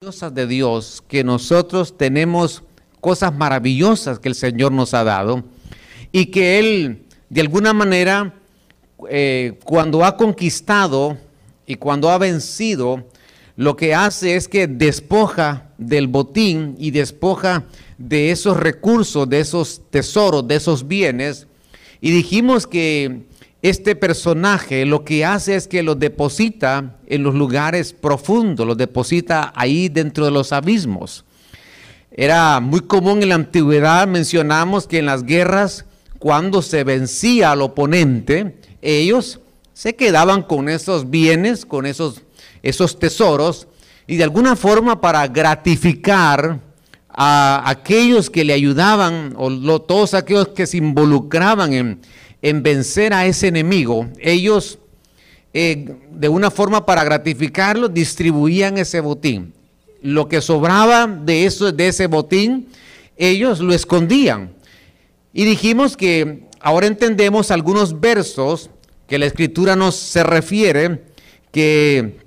de Dios, que nosotros tenemos cosas maravillosas que el Señor nos ha dado y que Él, de alguna manera, eh, cuando ha conquistado y cuando ha vencido, lo que hace es que despoja del botín y despoja de esos recursos, de esos tesoros, de esos bienes. Y dijimos que este personaje lo que hace es que los deposita en los lugares profundos, los deposita ahí dentro de los abismos. Era muy común en la antigüedad, mencionamos que en las guerras, cuando se vencía al oponente, ellos se quedaban con esos bienes, con esos, esos tesoros, y de alguna forma para gratificar a aquellos que le ayudaban, o todos aquellos que se involucraban en, en vencer a ese enemigo, ellos eh, de una forma para gratificarlo distribuían ese botín. Lo que sobraba de, eso, de ese botín, ellos lo escondían. Y dijimos que ahora entendemos algunos versos que la escritura nos se refiere, que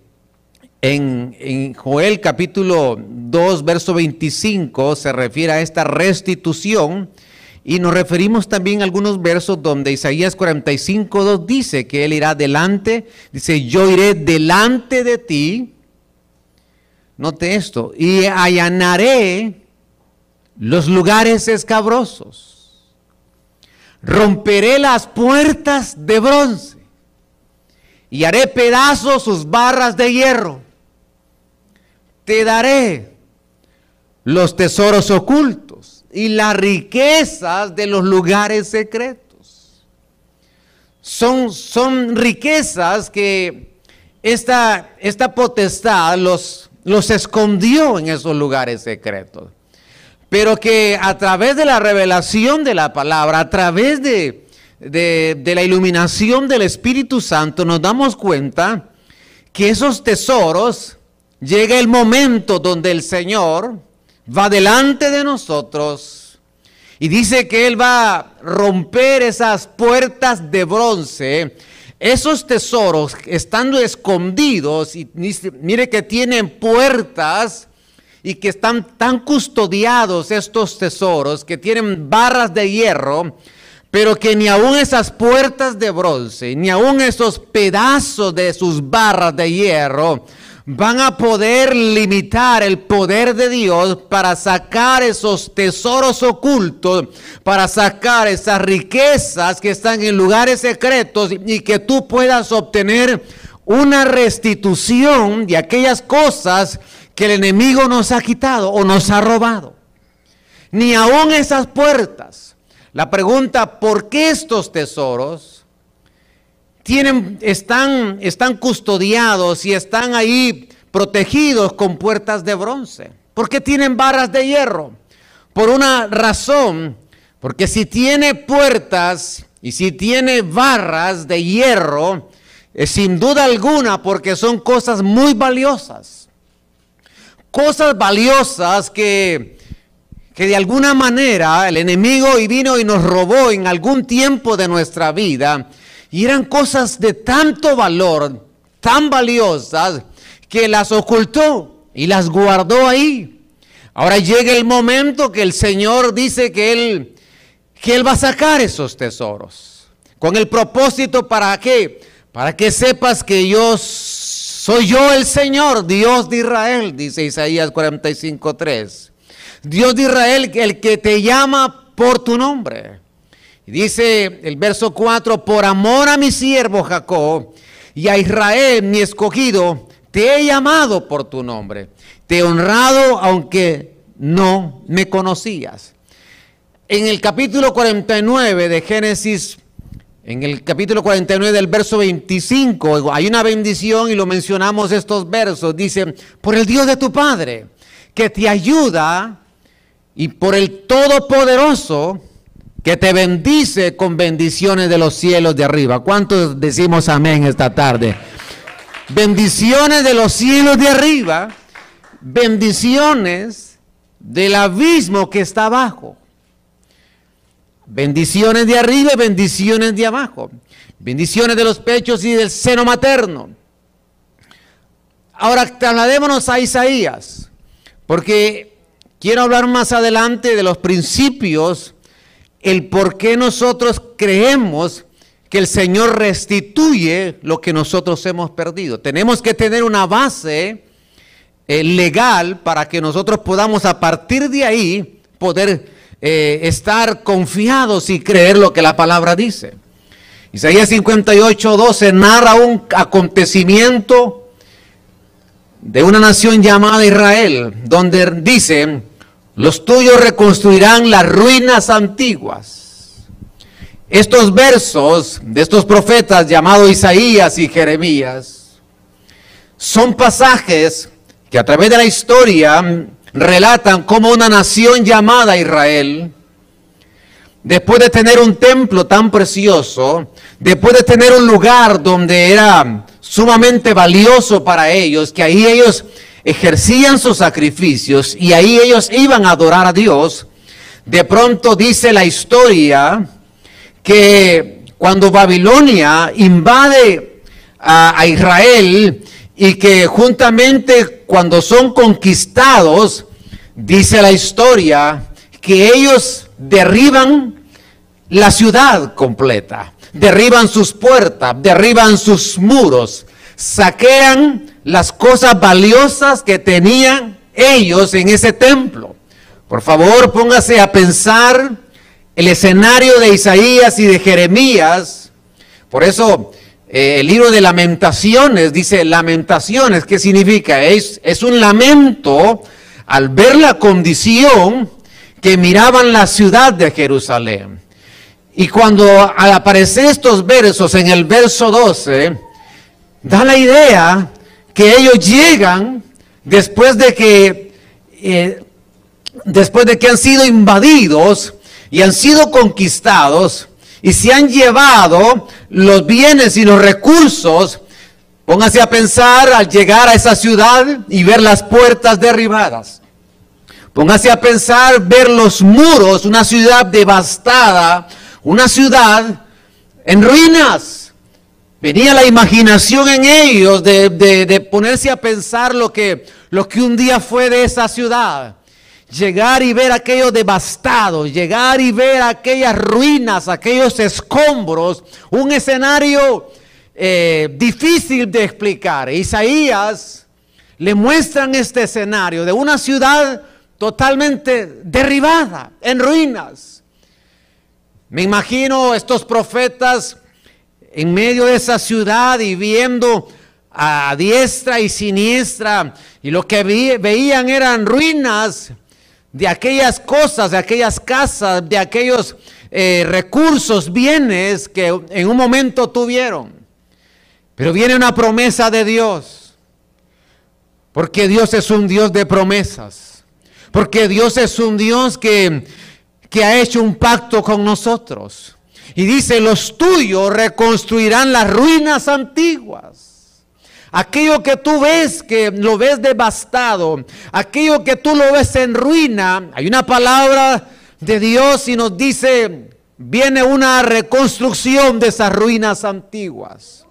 en, en, Joel capítulo 2, verso 25 se refiere a esta restitución y nos referimos también a algunos versos donde Isaías 45, 2 dice que Él irá delante, dice, yo iré delante de ti, note esto, y allanaré los lugares escabrosos, romperé las puertas de bronce y haré pedazos sus barras de hierro, te daré los tesoros ocultos y las riquezas de los lugares secretos. Son, son riquezas que esta, esta potestad los, los escondió en esos lugares secretos. Pero que a través de la revelación de la palabra, a través de, de, de la iluminación del Espíritu Santo, nos damos cuenta que esos tesoros, llega el momento donde el Señor, va delante de nosotros y dice que Él va a romper esas puertas de bronce, esos tesoros estando escondidos, y mire que tienen puertas y que están tan custodiados estos tesoros, que tienen barras de hierro, pero que ni aun esas puertas de bronce, ni aun esos pedazos de sus barras de hierro, van a poder limitar el poder de Dios para sacar esos tesoros ocultos, para sacar esas riquezas que están en lugares secretos y que tú puedas obtener una restitución de aquellas cosas que el enemigo nos ha quitado o nos ha robado. Ni aún esas puertas. La pregunta, ¿por qué estos tesoros? Tienen, están, están custodiados y están ahí protegidos con puertas de bronce. ¿Por qué tienen barras de hierro? Por una razón, porque si tiene puertas y si tiene barras de hierro, es sin duda alguna porque son cosas muy valiosas. Cosas valiosas que, que de alguna manera el enemigo y vino y nos robó en algún tiempo de nuestra vida y eran cosas de tanto valor, tan valiosas, que las ocultó y las guardó ahí. Ahora llega el momento que el Señor dice que Él, que Él va a sacar esos tesoros. Con el propósito para qué? Para que sepas que yo soy yo el Señor, Dios de Israel, dice Isaías 45.3. Dios de Israel, el que te llama por tu nombre. Dice el verso 4, por amor a mi siervo Jacob y a Israel, mi escogido, te he llamado por tu nombre, te he honrado aunque no me conocías. En el capítulo 49 de Génesis, en el capítulo 49 del verso 25, hay una bendición y lo mencionamos estos versos, dice, por el Dios de tu Padre, que te ayuda y por el Todopoderoso, que te bendice con bendiciones de los cielos de arriba. ¿Cuántos decimos amén esta tarde? Bendiciones de los cielos de arriba, bendiciones del abismo que está abajo. Bendiciones de arriba y bendiciones de abajo. Bendiciones de los pechos y del seno materno. Ahora trasladémonos a Isaías. Porque quiero hablar más adelante de los principios, el por qué nosotros creemos que el Señor restituye lo que nosotros hemos perdido. Tenemos que tener una base eh, legal para que nosotros podamos a partir de ahí poder eh, estar confiados y creer lo que la palabra dice. Isaías 58, 12 narra un acontecimiento de una nación llamada Israel, donde dice, los tuyos reconstruirán las ruinas antiguas. Estos versos de estos profetas llamados Isaías y Jeremías son pasajes que a través de la historia relatan cómo una nación llamada Israel, después de tener un templo tan precioso, después de tener un lugar donde era sumamente valioso para ellos, que ahí ellos ejercían sus sacrificios y ahí ellos iban a adorar a Dios, de pronto dice la historia que cuando Babilonia invade a, Israel y que juntamente cuando son conquistados, dice la historia, que ellos derriban la ciudad completa, derriban sus puertas, derriban sus muros, saquean las cosas valiosas que tenían ellos en ese templo. Por favor, póngase a pensar el escenario de Isaías y de Jeremías. Por eso eh, el libro de lamentaciones dice lamentaciones, ¿qué significa? Es, es un lamento al ver la condición que miraban la ciudad de Jerusalén. Y cuando al aparecer estos versos en el verso 12, da la idea que ellos llegan después de que, eh, después de que han sido invadidos, y han sido conquistados y se han llevado los bienes y los recursos, póngase a pensar al llegar a esa ciudad y ver las puertas derribadas. Póngase a pensar ver los muros, una ciudad devastada, una ciudad en ruinas. Venía la imaginación en ellos de, de ponerse a pensar lo que, que un día fue de esa ciudad llegar y ver aquello devastado, llegar y ver aquellas ruinas, aquellos escombros, un escenario eh, difícil de explicar. Isaías le muestran este escenario de una ciudad totalmente derribada, en ruinas. Me imagino estos profetas en medio de esa ciudad y viendo a diestra y siniestra y lo que veían eran ruinas de aquellas cosas, de aquellas casas, de aquellos eh, recursos, bienes que en un momento tuvieron. Pero viene una promesa de Dios. Porque Dios es un Dios de promesas. Porque Dios es un Dios que, que ha hecho un pacto con nosotros. Y dice, los tuyos reconstruirán las ruinas antiguas. Aquello que tú ves, que lo ves devastado, aquello que tú lo ves en ruina, hay una palabra de Dios y nos dice, viene una reconstrucción de esas ruinas antiguas.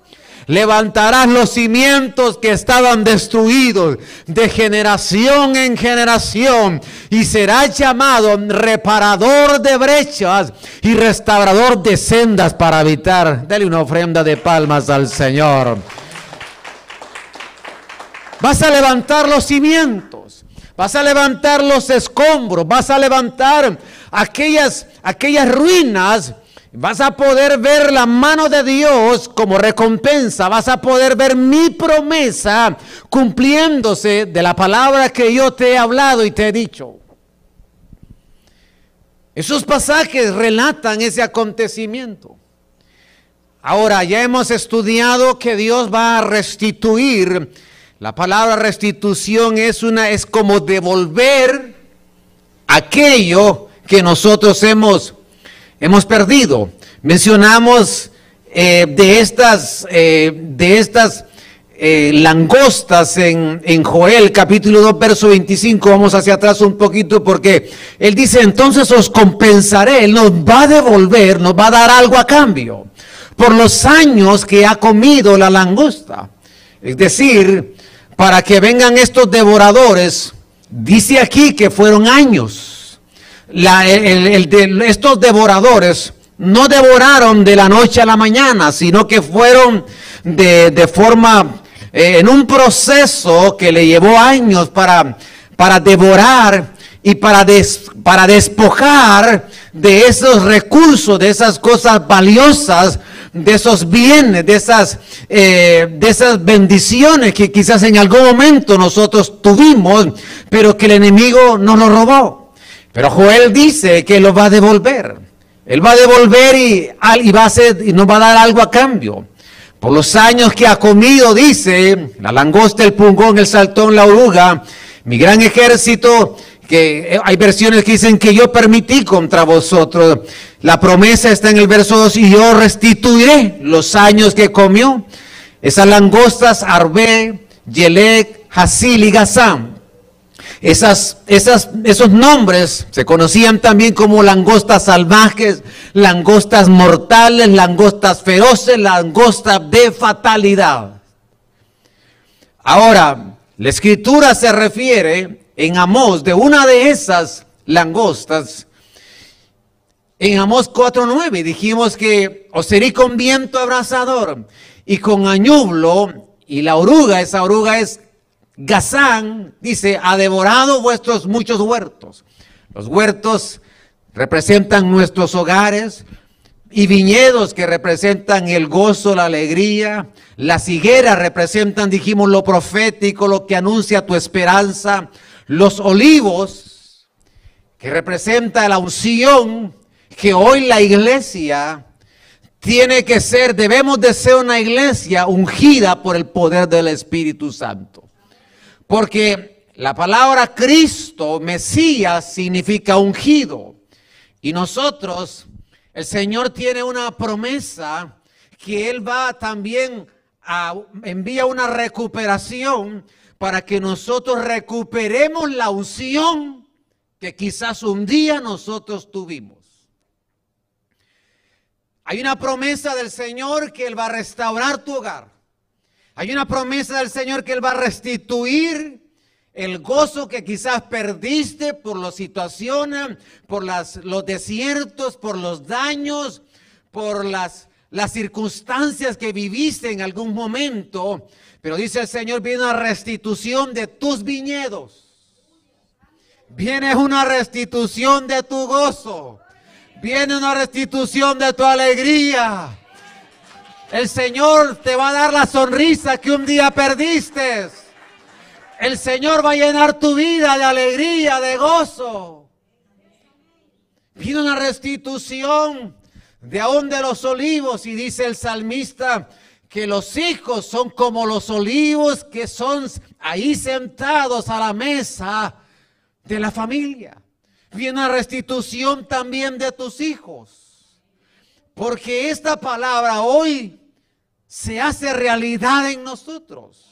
Levantarás los cimientos que estaban destruidos de generación en generación y serás llamado reparador de brechas y restaurador de sendas para habitar. Dale una ofrenda de palmas al Señor. Vas a levantar los cimientos. Vas a levantar los escombros. Vas a levantar aquellas, aquellas ruinas. Vas a poder ver la mano de Dios como recompensa. Vas a poder ver mi promesa cumpliéndose de la palabra que yo te he hablado y te he dicho. Esos pasajes relatan ese acontecimiento. Ahora ya hemos estudiado que Dios va a restituir la palabra restitución es una es como devolver aquello que nosotros hemos hemos perdido. Mencionamos eh, de estas eh, de estas eh, langostas en, en, Joel capítulo 2 verso 25, vamos hacia atrás un poquito porque él dice, entonces os compensaré, él nos va a devolver, nos va a dar algo a cambio por los años que ha comido la langosta. Es decir, para que vengan estos devoradores dice aquí que fueron años. estos devoradores no devoraron de la noche a la mañana, sino que fueron de, forma, eh, en un proceso que le llevó años para, para devorar y para, para despojar de esos recursos, de esas cosas valiosas, de esos bienes, de esas, eh, de esas bendiciones que quizás en algún momento nosotros tuvimos, pero que el enemigo nos lo robó. Pero Joel dice que lo va a devolver. Él va a devolver y, va a hacer, y nos va a dar algo a cambio. Por los años que ha comido, dice, la langosta, el pungón, el saltón, la oruga, mi gran ejército que eh, hay versiones que dicen que yo permití contra vosotros. La promesa está en el verso 2 y yo restituiré los años que comió. Esas langostas, Arbe, Yelek, Hasil y Gazam. Esas, esas, esos nombres se conocían también como langostas salvajes, langostas mortales, langostas feroces, langostas de fatalidad. Ahora, la escritura se refiere en Amós de una de esas langostas. En Amós 4.9 dijimos que os serí con viento abrasador y con añublo y la oruga, esa oruga es Gazán, dice, ha devorado vuestros muchos huertos. Los huertos representan nuestros hogares y viñedos que representan el gozo, la alegría. Las higueras representan, dijimos, lo profético, lo que anuncia tu esperanza. Los olivos, que representa la unción, que hoy la iglesia tiene que ser, debemos de ser una iglesia ungida por el poder del Espíritu Santo. Porque la palabra Cristo, Mesías, significa ungido. Y nosotros, el Señor tiene una promesa que Él va también a envía una recuperación para que nosotros recuperemos la unción que quizás un día nosotros tuvimos. Hay una promesa del Señor que Él va a restaurar tu hogar. Hay una promesa del Señor que Él va a restituir el gozo que quizás perdiste por las situaciones, por las, los desiertos, por los daños, por las, las circunstancias que viviste en algún momento. Pero dice el Señor, viene una restitución de tus viñedos. Viene una restitución de tu gozo. Viene una restitución de tu alegría. El Señor te va a dar la sonrisa que un día perdiste. El Señor va a llenar tu vida de alegría, de gozo. Viene una restitución de aún de los olivos y dice el salmista, que los hijos son como los olivos que son ahí sentados a la mesa de la familia. Viene restitución también de tus hijos. Porque esta palabra hoy se hace realidad en nosotros.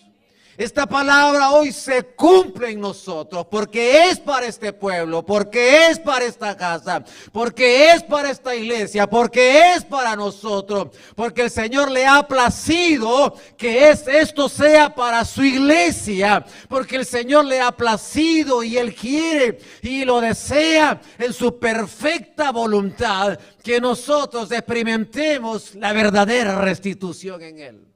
Esta palabra hoy se cumple en nosotros porque es para este pueblo, porque es para esta casa, porque es para esta iglesia, porque es para nosotros, porque el Señor le ha placido que es, esto sea para su iglesia, porque el Señor le ha placido y Él quiere y lo desea en su perfecta voluntad que nosotros experimentemos la verdadera restitución en Él.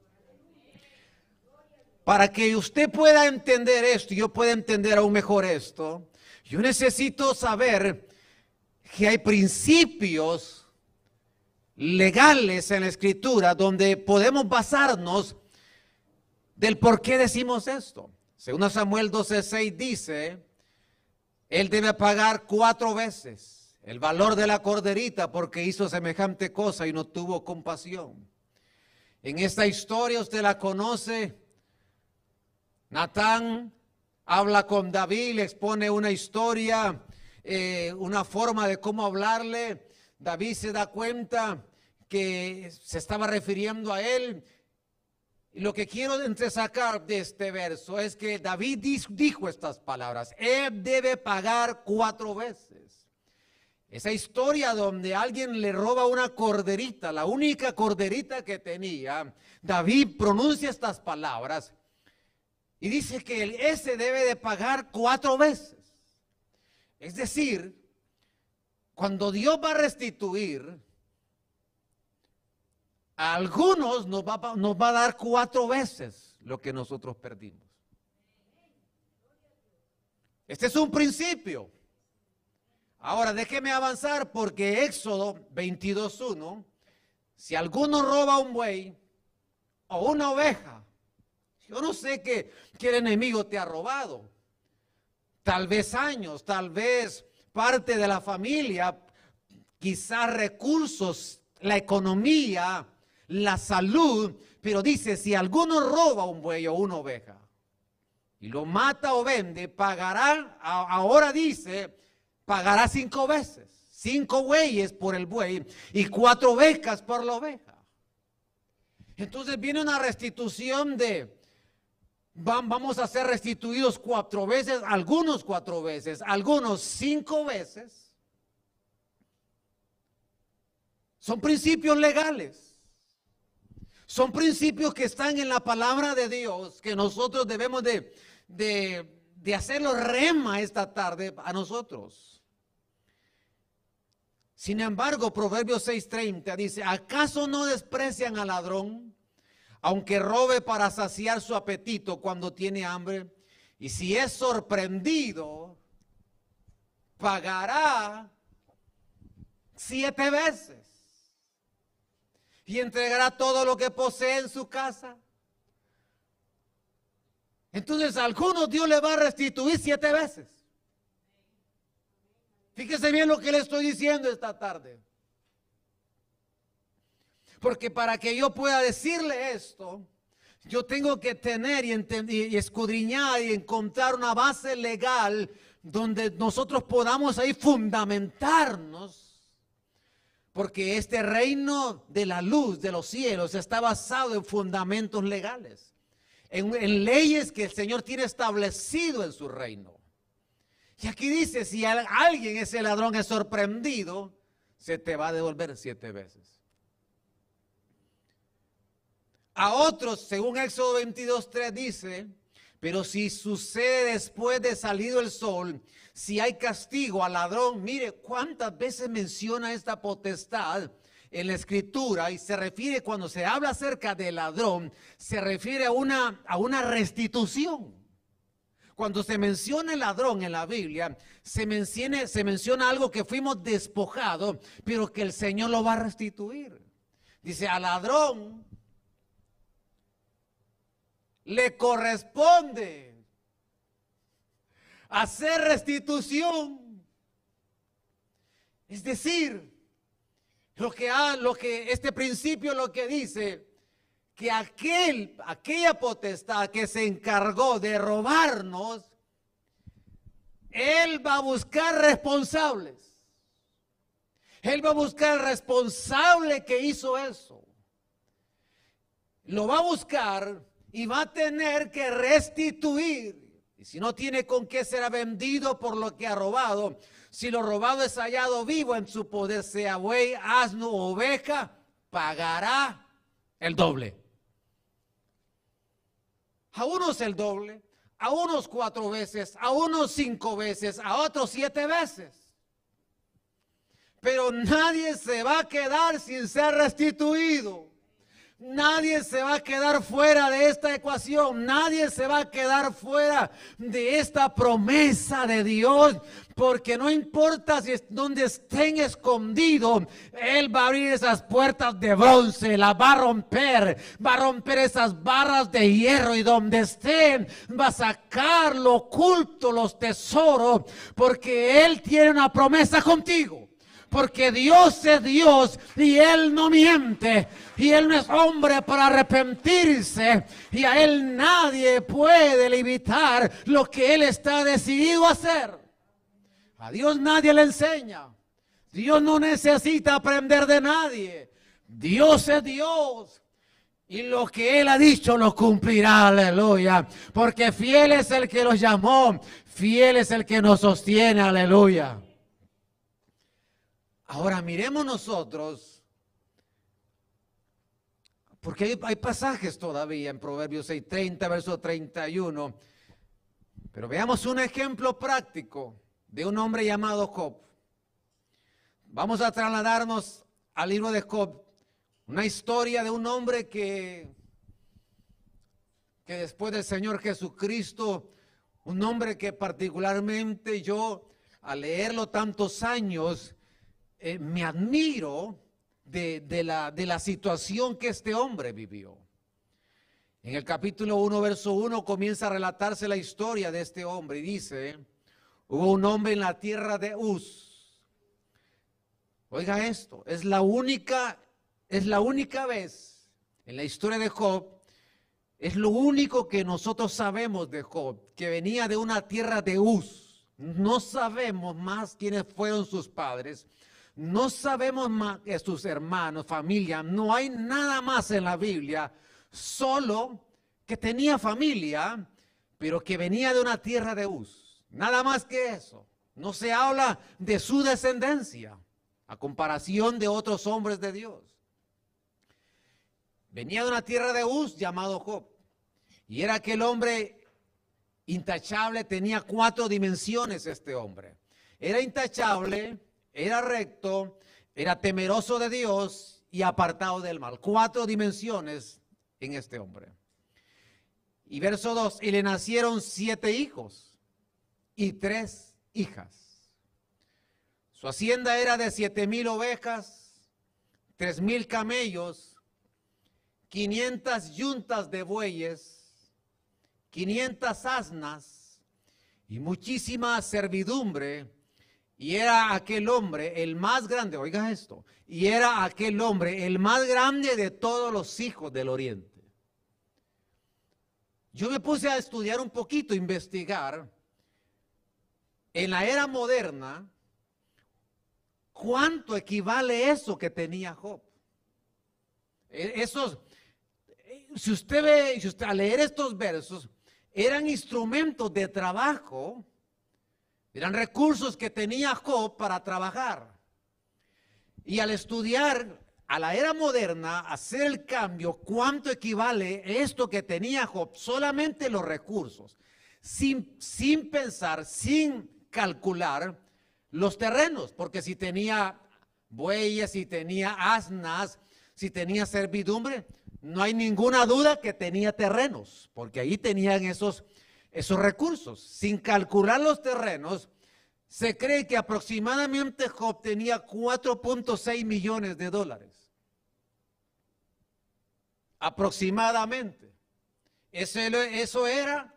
Para que usted pueda entender esto y yo pueda entender aún mejor esto, yo necesito saber que hay principios legales en la escritura donde podemos basarnos del por qué decimos esto. Según Samuel 12:6 dice, él debe pagar cuatro veces el valor de la corderita porque hizo semejante cosa y no tuvo compasión. En esta historia usted la conoce Natán habla con David, le expone una historia, eh, una forma de cómo hablarle. David se da cuenta que se estaba refiriendo a él. Y lo que quiero sacar de este verso es que David dijo estas palabras. Él debe pagar cuatro veces. Esa historia donde alguien le roba una corderita, la única corderita que tenía, David pronuncia estas palabras y dice que ese debe de pagar cuatro veces. Es decir, cuando Dios va a restituir, a algunos nos va, nos va a dar cuatro veces lo que nosotros perdimos. Este es un principio. Ahora déjeme avanzar porque Éxodo 22.1, si alguno roba un buey o una oveja, yo no sé qué, el enemigo te ha robado. Tal vez años, tal vez parte de la familia, quizás recursos, la economía, la salud, pero dice, si alguno roba un buey o una oveja y lo mata o vende, pagará, ahora dice, pagará cinco veces, cinco bueyes por el buey y cuatro becas por la oveja. Entonces viene una restitución de, vamos a ser restituidos cuatro veces, algunos cuatro veces, algunos cinco veces. Son principios legales. Son principios que están en la palabra de Dios, que nosotros debemos de, de, hacerlo rema esta tarde a nosotros. Sin embargo, Proverbios 6:30 dice, ¿acaso no desprecian al ladrón, aunque robe para saciar su apetito cuando tiene hambre? Y si es sorprendido, pagará siete veces y entregará todo lo que posee en su casa. Entonces a algunos Dios le va a restituir siete veces. Fíjese bien lo que le estoy diciendo esta tarde. Porque para que yo pueda decirle esto, yo tengo que tener y, y, escudriñar y encontrar una base legal donde nosotros podamos ahí fundamentarnos porque este reino de la luz de los cielos está basado en fundamentos legales, en, leyes que el Señor tiene establecido en su reino. Y aquí dice, si alguien, ese ladrón es sorprendido, se te va a devolver siete veces. A otros, según Éxodo 22.3 dice, pero si sucede después de salido el sol, si hay castigo al ladrón, mire cuántas veces menciona esta potestad en la escritura y se refiere cuando se habla acerca del ladrón, se refiere a una, a una restitución. Cuando se menciona el ladrón en la Biblia, se menciona, se menciona algo que fuimos despojados, pero que el Señor lo va a restituir. Dice, al ladrón le corresponde hacer restitución. Es decir, lo que, ha, lo que este principio lo que dice que aquel, aquella potestad que se encargó de robarnos, él va a buscar responsables. Él va a buscar el responsable que hizo eso. Lo va a buscar y va a tener que restituir. Y si no tiene con qué será vendido por lo que ha robado, si lo robado es hallado vivo en su poder, sea buey, asno o oveja, pagará el doble. A unos el doble, a unos cuatro veces, a unos cinco veces, a otros siete veces. Pero nadie se va a quedar sin ser restituido. Nadie se va a quedar fuera de esta ecuación. Nadie se va a quedar fuera de esta promesa de Dios. Porque no importa si es donde estén escondidos, Él va a abrir esas puertas de bronce, las va a romper, va a romper esas barras de hierro y donde estén va a sacar lo oculto, los tesoros, porque Él tiene una promesa contigo porque Dios es Dios y Él no miente y Él no es hombre para arrepentirse y a Él nadie puede limitar lo que Él está decidido a hacer. A Dios nadie le enseña. Dios no necesita aprender de nadie. Dios es Dios. Y lo que Él ha dicho lo cumplirá, aleluya. Porque fiel es el que los llamó, fiel es el que nos sostiene, aleluya. Ahora miremos nosotros, porque hay, pasajes todavía en Proverbios 6, 30, verso 31, pero veamos un ejemplo práctico de un hombre llamado Job. Vamos a trasladarnos al libro de Job, una historia de un hombre que, que después del Señor Jesucristo, un hombre que particularmente yo, al leerlo tantos años, eh, me admiro de, la, situación que este hombre vivió. En el capítulo 1, verso 1 comienza a relatarse la historia de este hombre y dice, hubo un hombre en la tierra de Uz. Oiga esto, es la única, es la única vez en la historia de Job, es lo único que nosotros sabemos de Job, que venía de una tierra de Uz. No sabemos más quiénes fueron sus padres. No sabemos más que sus hermanos, familia. No hay nada más en la Biblia solo que tenía familia, pero que venía de una tierra de Uz. Nada más que eso. No se habla de su descendencia, a comparación de otros hombres de Dios. Venía de una tierra de Uz llamado Job. Y era aquel hombre intachable, tenía cuatro dimensiones este hombre. Era intachable, era recto, era temeroso de Dios y apartado del mal. Cuatro dimensiones en este hombre. Y verso 2, y le nacieron siete hijos y tres hijas. Su hacienda era de siete mil ovejas, tres mil camellos, quinientas yuntas de bueyes, quinientas asnas y muchísima servidumbre. Y era aquel hombre el más grande, oiga esto, y era aquel hombre el más grande de todos los hijos del oriente. Yo me puse a estudiar un poquito, investigar, en la era moderna, ¿cuánto equivale eso que tenía Job? E, esos, si usted ve, si usted, al leer estos versos, eran instrumentos de trabajo, eran recursos que tenía Job para trabajar. Y al estudiar a la era moderna, hacer el cambio, ¿cuánto equivale esto que tenía Job? Solamente los recursos, sin, sin pensar, sin calcular los terrenos, porque si tenía bueyes, si tenía asnas, si tenía servidumbre, no hay ninguna duda que tenía terrenos, porque ahí tenían esos, esos recursos. Sin calcular los terrenos, se cree que aproximadamente Job tenía 4.6 millones de dólares. Aproximadamente. Eso, era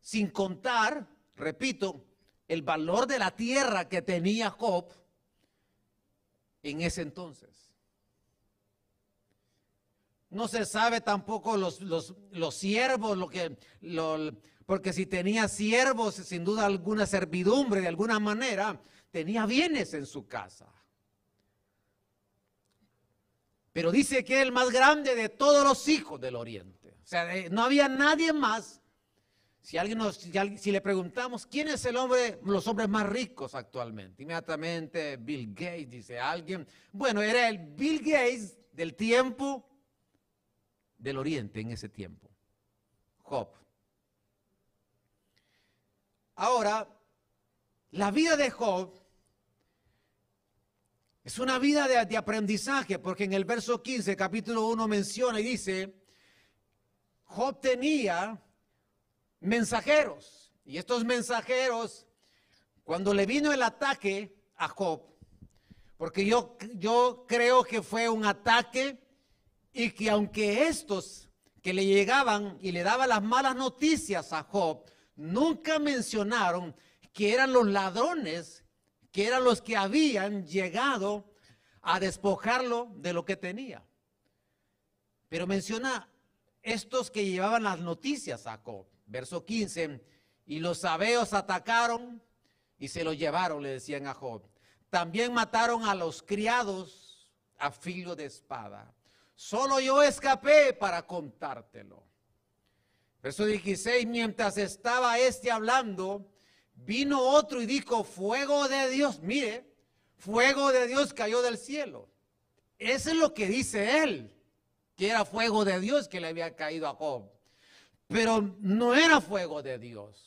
sin contar, repito, el valor de la tierra que tenía Job en ese entonces. No se sabe tampoco los, los, los siervos, lo que, lo, porque si tenía siervos, sin duda alguna servidumbre, de alguna manera, tenía bienes en su casa. Pero dice que es el más grande de todos los hijos del oriente. O sea, no había nadie más. Si, alguien nos, si, le preguntamos quién es el hombre, los hombres más ricos actualmente, inmediatamente Bill Gates dice alguien. Bueno, era el Bill Gates del tiempo del oriente en ese tiempo. Job. Ahora, la vida de Job es una vida de, aprendizaje, porque en el verso 15, capítulo 1 menciona y dice, Job tenía mensajeros, y estos mensajeros, cuando le vino el ataque a Job, porque yo, yo creo que fue un ataque y que aunque estos que le llegaban y le daban las malas noticias a Job, nunca mencionaron que eran los ladrones, que eran los que habían llegado a despojarlo de lo que tenía. Pero menciona estos que llevaban las noticias a Job. Verso 15, y los sabeos atacaron y se lo llevaron, le decían a Job. También mataron a los criados a filo de espada. Solo yo escapé para contártelo. Verso 16, mientras estaba este hablando, vino otro y dijo, fuego de Dios, mire, fuego de Dios cayó del cielo. Eso es lo que dice él, que era fuego de Dios que le había caído a Job. Pero no era fuego de Dios.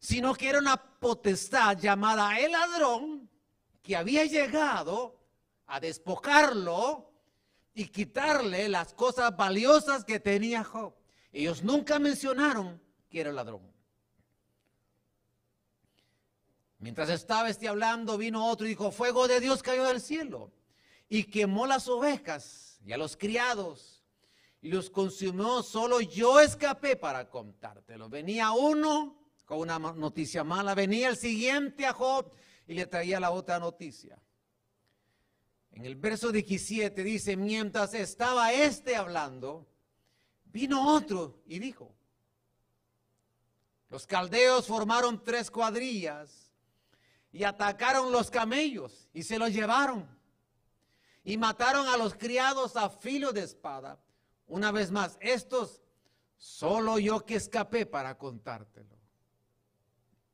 sino que era una potestad llamada el ladrón que había llegado a despojarlo y quitarle las cosas valiosas que tenía Job. Ellos nunca mencionaron que era ladrón. Mientras estaba este hablando, vino otro y dijo, fuego de Dios cayó del cielo y quemó las ovejas y a los criados y los consumió. Solo yo escapé para contártelo. Venía uno con una noticia mala, venía el siguiente a Job y le traía la otra noticia. En el verso 17 dice, mientras estaba este hablando, vino otro y dijo, los caldeos formaron tres cuadrillas y atacaron los camellos y se los llevaron. Y mataron a los criados a filo de espada. Una vez más, estos solo yo que escapé para contártelo.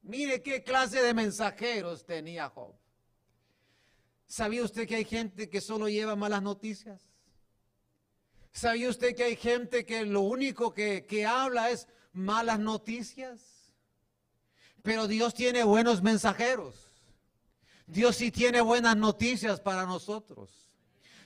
Mire qué clase de mensajeros tenía Job. ¿Sabía usted que hay gente que solo lleva malas noticias? ¿Sabía usted que hay gente que lo único que, que habla es malas noticias? Pero Dios tiene buenos mensajeros. Dios sí tiene buenas noticias para nosotros.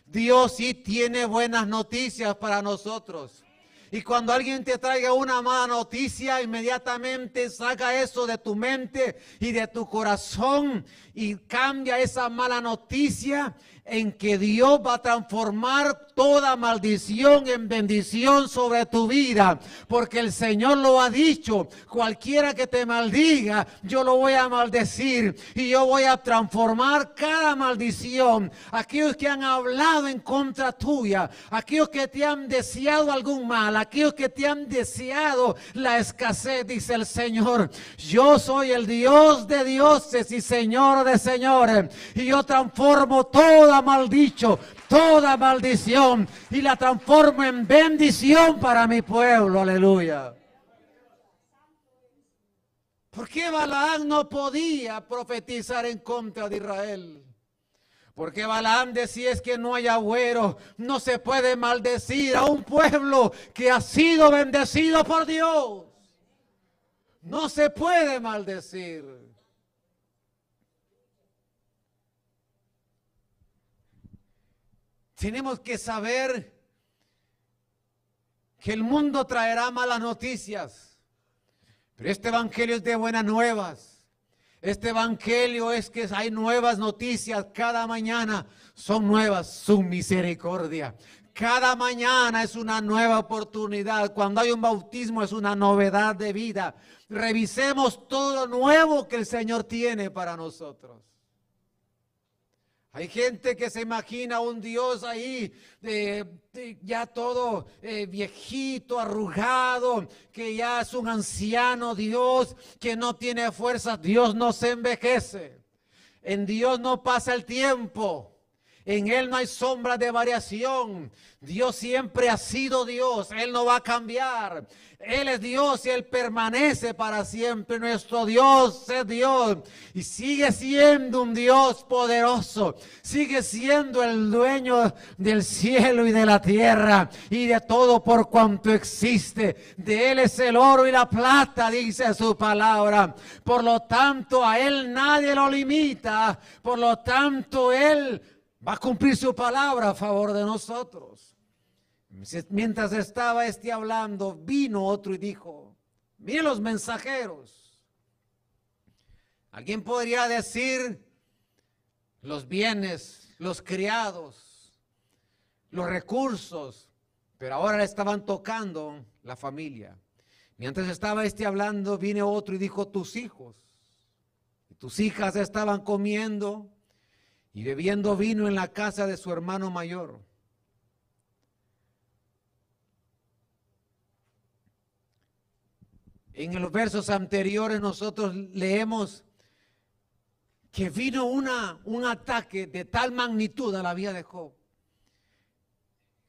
Dios sí tiene buenas noticias para nosotros. Y cuando alguien te traiga una mala noticia, inmediatamente saca eso de tu mente y de tu corazón y cambia esa mala noticia en que Dios va a transformar toda maldición en bendición sobre tu vida. Porque el Señor lo ha dicho, cualquiera que te maldiga, yo lo voy a maldecir y yo voy a transformar cada maldición. Aquellos que han hablado en contra tuya, aquellos que te han deseado algún mal, aquellos que te han deseado la escasez, dice el Señor. Yo soy el Dios de dioses y Señor de señores. Y yo transformo toda maldicho, toda maldición y la transformo en bendición para mi pueblo. Aleluya. ¿Por qué Balaam no podía profetizar en contra de Israel? Porque Balaam decía es que no hay agüero, no se puede maldecir a un pueblo que ha sido bendecido por Dios. No se puede maldecir. Tenemos que saber que el mundo traerá malas noticias, pero este evangelio es de buenas nuevas. Este evangelio es que hay nuevas noticias cada mañana, son nuevas su misericordia. Cada mañana es una nueva oportunidad. Cuando hay un bautismo es una novedad de vida. Revisemos todo lo nuevo que el Señor tiene para nosotros. Hay gente que se imagina un Dios ahí, ya todo eh, viejito, arrugado, que ya es un anciano Dios, que no tiene fuerza. Dios no se envejece. En Dios no pasa el tiempo. En Él no hay sombra de variación. Dios siempre ha sido Dios. Él no va a cambiar. Él es Dios y Él permanece para siempre. Nuestro Dios es Dios y sigue siendo un Dios poderoso. Sigue siendo el dueño del cielo y de la tierra y de todo por cuanto existe. De Él es el oro y la plata, dice su palabra. Por lo tanto, a Él nadie lo limita. Por lo tanto, Él va a cumplir su palabra a favor de nosotros. Mientras estaba este hablando, vino otro y dijo, miren los mensajeros. Alguien podría decir los bienes, los criados, los recursos, pero ahora le estaban tocando la familia. Mientras estaba este hablando, vino otro y dijo, tus hijos y tus hijas estaban comiendo y bebiendo vino en la casa de su hermano mayor. En los versos anteriores nosotros leemos que vino una, un ataque de tal magnitud a la vida de Job,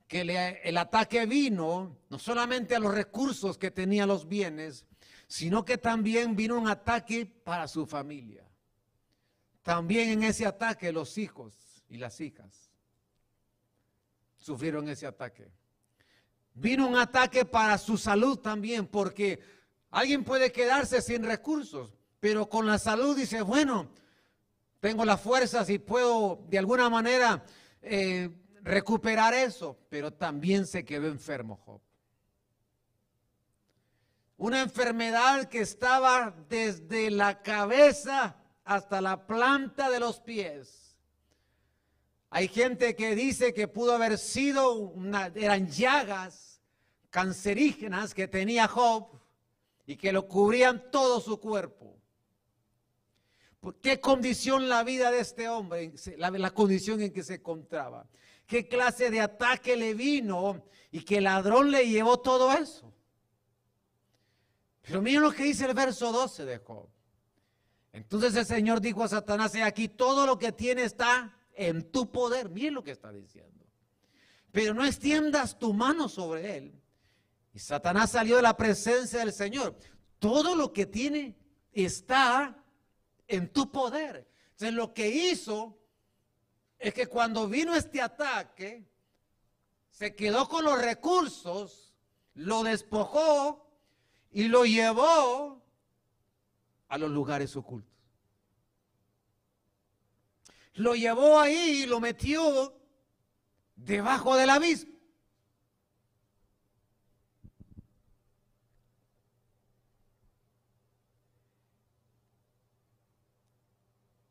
que el ataque vino no solamente a los recursos que tenía los bienes, sino que también vino un ataque para su familia. También en ese ataque los hijos y las hijas sufrieron ese ataque. Vino un ataque para su salud también, porque Alguien puede quedarse sin recursos, pero con la salud dice, bueno, tengo las fuerzas y puedo de alguna manera eh, recuperar eso, pero también se quedó enfermo Job. Una enfermedad que estaba desde la cabeza hasta la planta de los pies. Hay gente que dice que pudo haber sido, una, eran llagas cancerígenas que tenía Job y que lo cubrían todo su cuerpo. ¿Qué condición la vida de este hombre, la, la condición en que se encontraba? ¿Qué clase de ataque le vino y qué ladrón le llevó todo eso? Pero miren lo que dice el verso 12 de Job. Entonces el Señor dijo a Satanás, aquí todo lo que tiene está en tu poder. Miren lo que está diciendo. Pero no extiendas tu mano sobre él. Y Satanás salió de la presencia del Señor. Todo lo que tiene está en tu poder. Entonces lo que hizo es que cuando vino este ataque, se quedó con los recursos, lo despojó y lo llevó a los lugares ocultos. Lo llevó ahí y lo metió debajo del abismo.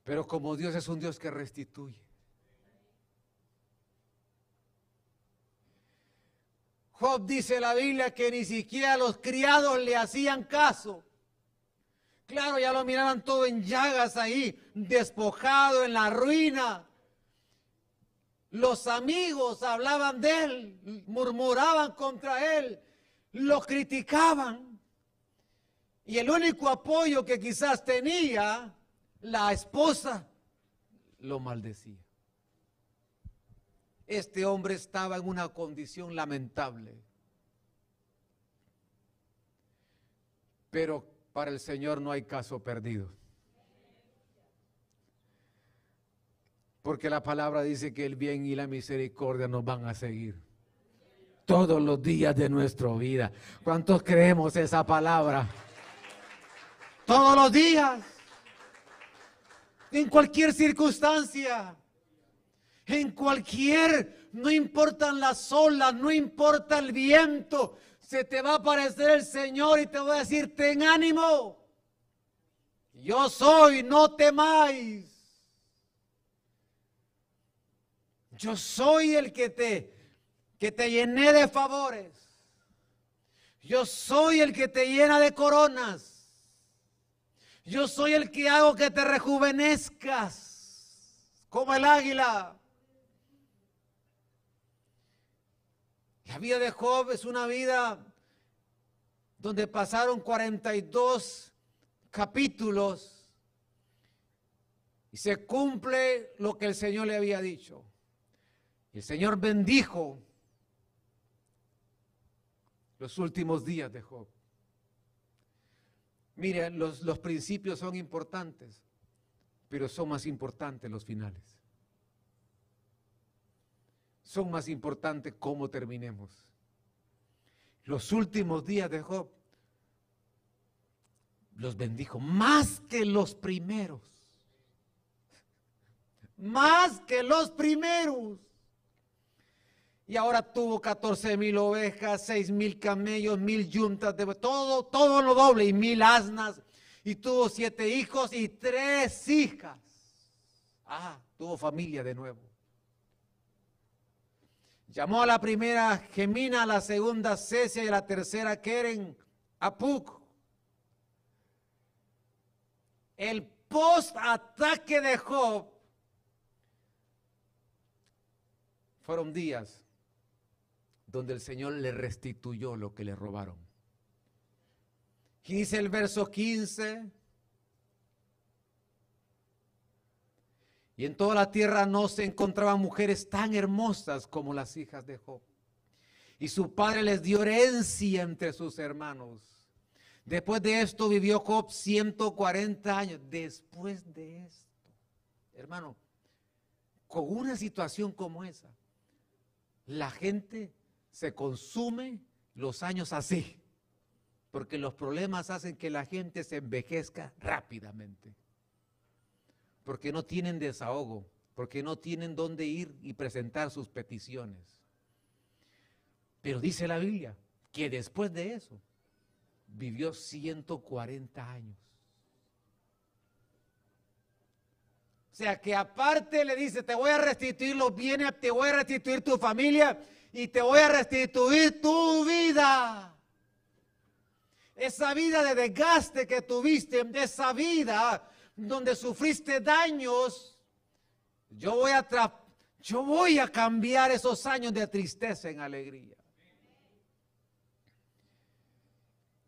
Pero como Dios es un Dios que restituye. Job dice la Biblia que ni siquiera los criados le hacían caso. Claro, ya lo miraban todo en llagas ahí, despojado en la ruina. Los amigos hablaban de él, murmuraban contra él, lo criticaban. Y el único apoyo que quizás tenía la esposa, lo maldecía. Este hombre estaba en una condición lamentable. Pero para el Señor no hay caso perdido. Porque la palabra dice que el bien y la misericordia nos van a seguir todos los días de nuestra vida. ¿Cuántos creemos esa palabra? Todos los días, en cualquier circunstancia en cualquier, no importan las olas, no importa el viento, se te va a aparecer el Señor y te va a decir, ten ánimo, yo soy, no temáis. Yo soy el que te, que te llené de favores. Yo soy el que te llena de coronas. Yo soy el que hago que te rejuvenezcas como el águila. La vida de Job es una vida donde pasaron 42 capítulos y se cumple lo que el Señor le había dicho. El Señor bendijo los últimos días de Job. Mire, los, los principios son importantes, pero son más importantes los finales son más importantes cómo terminemos. Los últimos días de Job los bendijo más que los primeros. Más que los primeros. Y ahora tuvo 14 mil ovejas, 6 mil camellos, mil yuntas, de, todo, todo lo doble, y mil asnas. Y tuvo siete hijos y tres hijas. Ah, tuvo familia de nuevo. Llamó a la primera Gemina, a la segunda Cecia y a la tercera Keren Apuk. El post-ataque de Job fueron días donde el Señor le restituyó lo que le robaron. dice el verso 15, Y en toda la tierra no se encontraban mujeres tan hermosas como las hijas de Job. Y su padre les dio herencia entre sus hermanos. Después de esto vivió Job 140 años. Después de esto, hermano, con una situación como esa, la gente se consume los años así. Porque los problemas hacen que la gente se envejezca rápidamente. Porque no tienen desahogo, porque no tienen dónde ir y presentar sus peticiones. Pero dice la Biblia que después de eso vivió 140 años. O sea que aparte le dice, te voy a restituir los bienes, te voy a restituir tu familia y te voy a restituir tu vida. Esa vida de desgaste que tuviste, esa vida donde sufriste daños, yo voy a, yo voy a cambiar esos años de tristeza en alegría.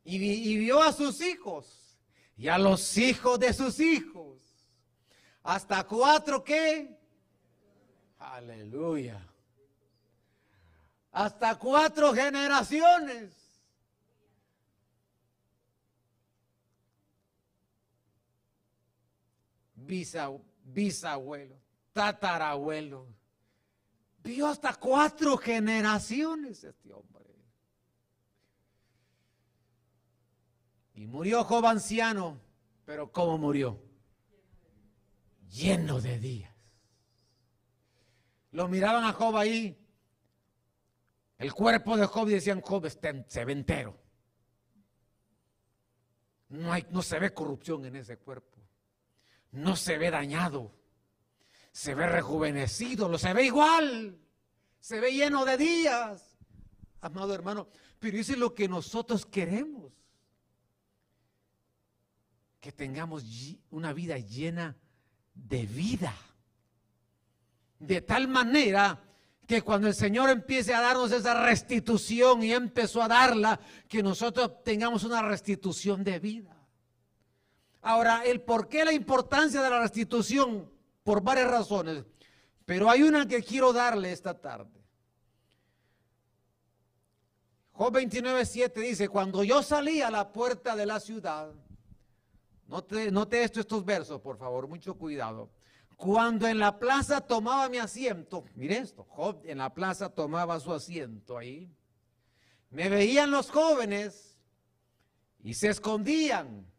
Y, y vio a sus hijos y a los hijos de sus hijos hasta cuatro qué? Aleluya. Hasta cuatro generaciones. Bisabuelo, tatarabuelo. Vio hasta cuatro generaciones este hombre. Y murió joven anciano, pero ¿cómo murió? lleno de días. Lo miraban a Job ahí, el cuerpo de Job y decían, Job se ve entero. No, hay, no se ve corrupción en ese cuerpo. No se ve dañado. Se ve rejuvenecido, lo se ve igual. Se ve lleno de días. Amado hermano, pero eso es lo que nosotros queremos. Que tengamos una vida llena de vida. De tal manera que cuando el Señor empiece a darnos esa restitución y empezó a darla, que nosotros tengamos una restitución de vida. Ahora, el por qué la importancia de la restitución, por varias razones, pero hay una que quiero darle esta tarde. Job 29, 7 dice, cuando yo salí a la puerta de la ciudad, Note, esto, estos versos, por favor, mucho cuidado. Cuando en la plaza tomaba mi asiento, mire esto, Job en la plaza tomaba su asiento ahí, me veían los jóvenes y se escondían,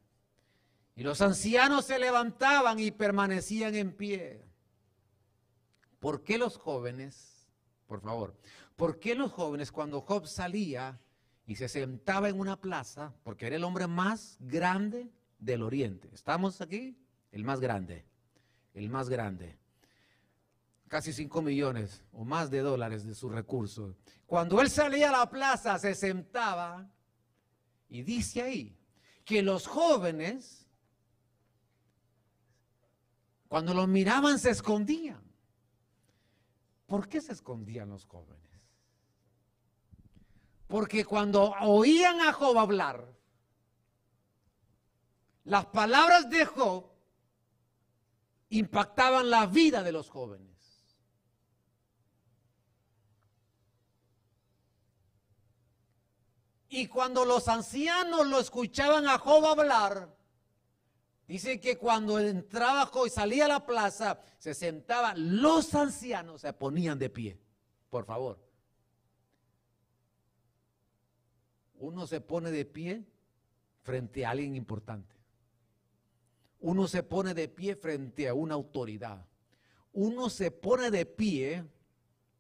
y los ancianos se levantaban y permanecían en pie. ¿Por qué los jóvenes, por favor, por qué los jóvenes cuando Job salía y se sentaba en una plaza, porque era el hombre más grande, del oriente. ¿Estamos aquí? El más grande, el más grande. Casi 5 millones o más de dólares de sus recursos. Cuando él salía a la plaza, se sentaba y dice ahí que los jóvenes, cuando los miraban, se escondían. ¿Por qué se escondían los jóvenes? Porque cuando oían a Job hablar, las palabras de Job impactaban la vida de los jóvenes. Y cuando los ancianos lo escuchaban a Job hablar, dice que cuando entraba Job y salía a la plaza, se sentaban, los ancianos se ponían de pie. Por favor. Uno se pone de pie frente a alguien importante uno se pone de pie frente a una autoridad. Uno se pone de pie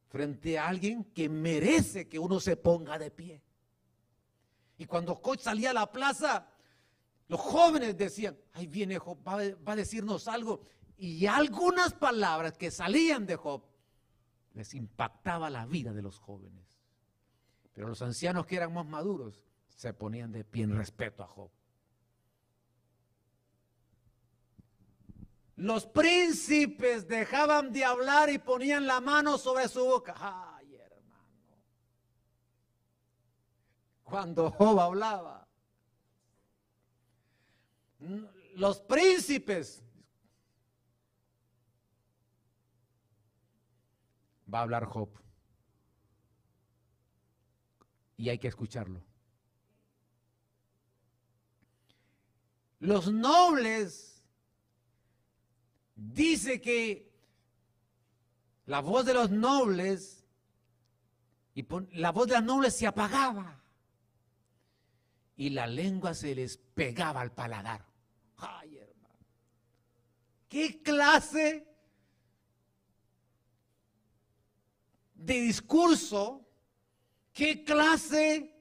frente a alguien que merece que uno se ponga de pie. Y cuando Coach salía a la plaza, los jóvenes decían, ahí viene Job, va, a decirnos algo. Y algunas palabras que salían de Job les impactaba la vida de los jóvenes. Pero los ancianos que eran más maduros se ponían de pie en respeto a Job. Los príncipes dejaban de hablar y ponían la mano sobre su boca. Ay, hermano. Cuando Job hablaba. Los príncipes. Va a hablar Job. Y hay que escucharlo. Los nobles dice que la voz de los nobles y la voz de los nobles se apagaba. y la lengua se les pegaba al paladar. ¿Qué clase de discurso, qué clase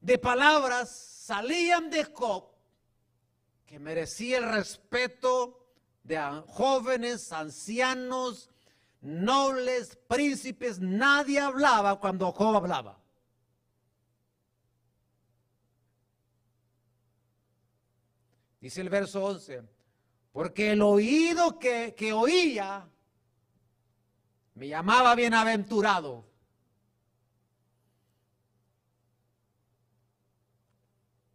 de palabras salían de Job que merecía el respeto de jóvenes, ancianos, nobles, príncipes? Nadie hablaba cuando Job hablaba. Dice el verso 11, porque el oído que, que oía me llamaba bienaventurado.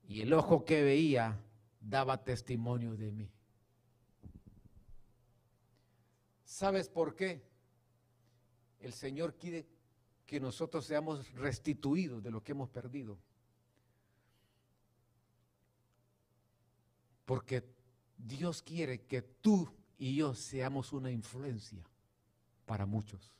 Y el ojo que veía daba testimonio de mí. ¿Sabes por qué? El Señor quiere que nosotros seamos restituidos de lo que hemos perdido. Porque Dios quiere que tú y yo seamos una influencia para muchos.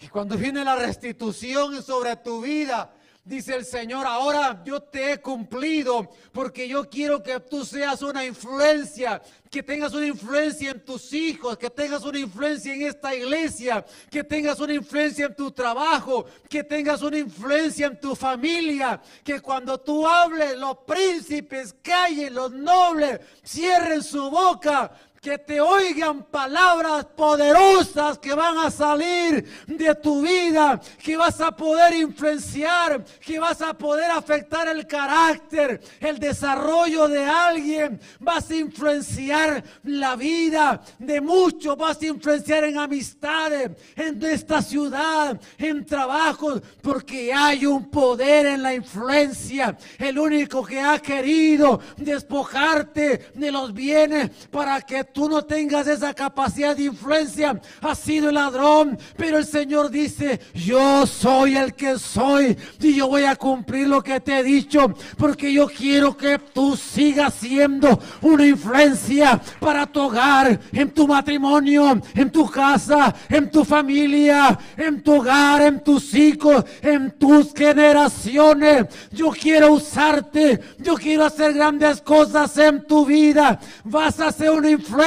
Y cuando viene la restitución sobre tu vida, Dice el Señor, ahora yo te he cumplido porque yo quiero que tú seas una influencia, que tengas una influencia en tus hijos, que tengas una influencia en esta iglesia, que tengas una influencia en tu trabajo, que tengas una influencia en tu familia, que cuando tú hables los príncipes callen, los nobles cierren su boca, que te oigan palabras poderosas que van a salir de tu vida, que vas a poder influenciar, que vas a poder afectar el carácter, el desarrollo de alguien, vas a influenciar la vida de muchos, vas a influenciar en amistades, en esta ciudad, en trabajos, porque hay un poder en la influencia, el único que ha querido despojarte de los bienes para que tú no tengas esa capacidad de influencia, has sido el ladrón, pero el Señor dice, yo soy el que soy y yo voy a cumplir lo que te he dicho, porque yo quiero que tú sigas siendo una influencia para tu hogar, en tu matrimonio, en tu casa, en tu familia, en tu hogar, en tus hijos, en tus generaciones. Yo quiero usarte, yo quiero hacer grandes cosas en tu vida. Vas a ser una influencia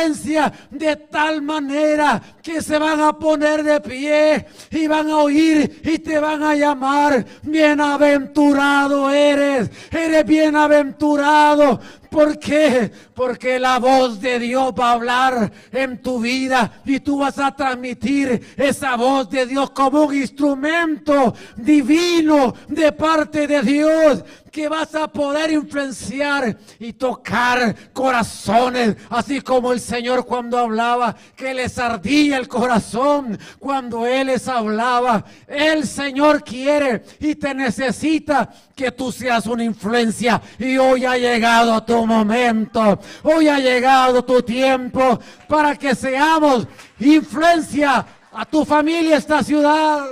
de tal manera que se van a poner de pie y van a oír y te van a llamar. Bienaventurado eres, eres bienaventurado. ¿Por qué? Porque la voz de Dios va a hablar en tu vida y tú vas a transmitir esa voz de Dios como un instrumento divino de parte de Dios que vas a poder influenciar y tocar corazones, así como el Señor cuando hablaba, que les ardía el corazón cuando Él les hablaba. El Señor quiere y te necesita que tú seas una influencia y hoy ha llegado tu momento, hoy ha llegado tu tiempo para que seamos influencia a tu familia, esta ciudad.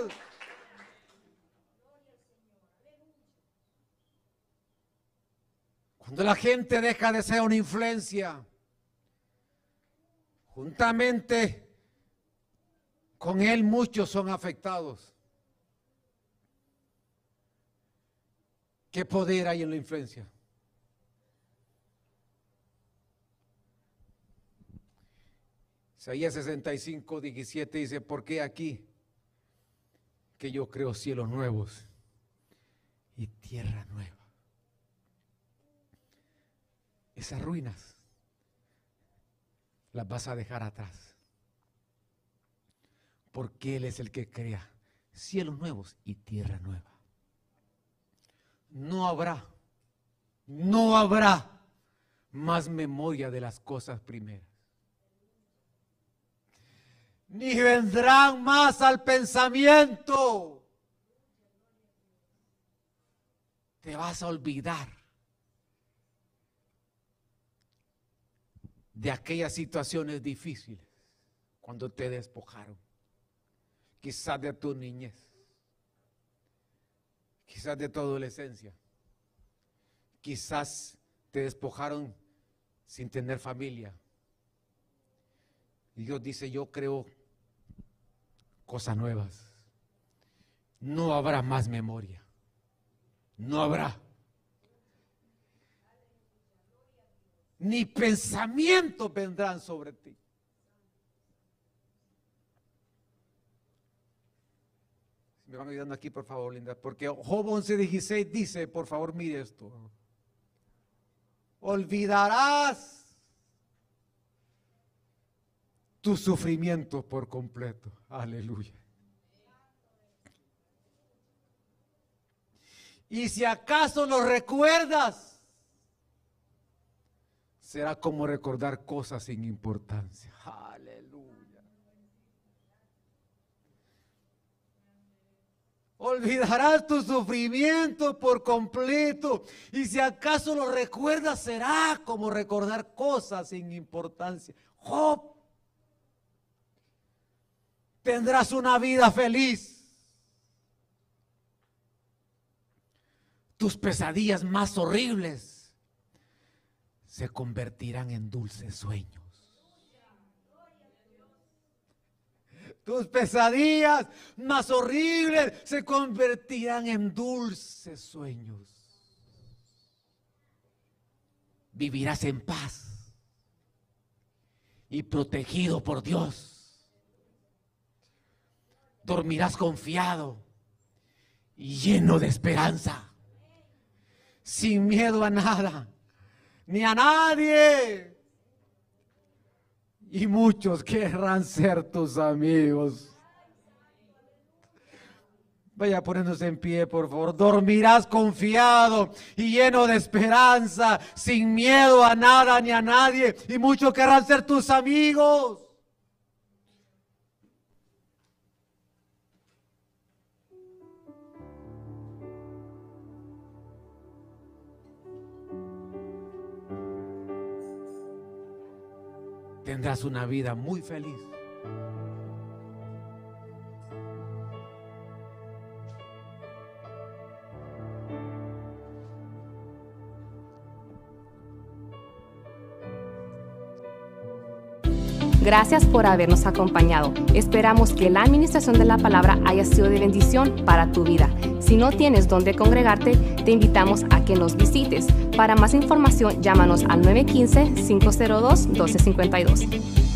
Cuando la gente deja de ser una influencia, juntamente con él muchos son afectados. ¿Qué poder hay en la influencia? Isaías 65, 17 dice, ¿por qué aquí? Que yo creo cielos nuevos y tierra nueva. Esas ruinas las vas a dejar atrás. Porque Él es el que crea cielos nuevos y tierra nueva. No habrá, no habrá más memoria de las cosas primeras. Ni vendrán más al pensamiento. Te vas a olvidar de aquellas situaciones difíciles cuando te despojaron. Quizás de tu niñez, quizás de tu adolescencia, quizás te despojaron sin tener familia. Y Dios dice, yo creo cosas nuevas. no habrá más memoria. No habrá. Ni pensamientos vendrán sobre ti. Me van ayudando aquí, por favor, Linda, porque Job 11:16 dice, por favor, mire esto. Olvidarás tu sufrimiento por completo. Aleluya. Y si acaso lo recuerdas, será como recordar cosas sin importancia. Aleluya. Olvidarás tu sufrimiento por completo. Y si acaso lo recuerdas, será como recordar cosas sin importancia. Job, tendrás una vida feliz. tus pesadillas más horribles se convertirán en dulces sueños. Tus pesadillas más horribles se convertirán en dulces sueños. Vivirás en paz y protegido por Dios. Dormirás confiado y lleno de esperanza sin miedo a nada, ni a nadie. Y muchos querrán ser tus amigos. Vaya poniéndose en pie, por favor. Dormirás confiado y lleno de esperanza, sin miedo a nada ni a nadie. Y muchos querrán ser tus amigos. Tendrás una vida muy feliz. Gracias por habernos acompañado. Esperamos que la administración de la palabra haya sido de bendición para tu vida. Si no tienes dónde congregarte, te invitamos a que nos visites. Para más información, llámanos al 915-502-1252.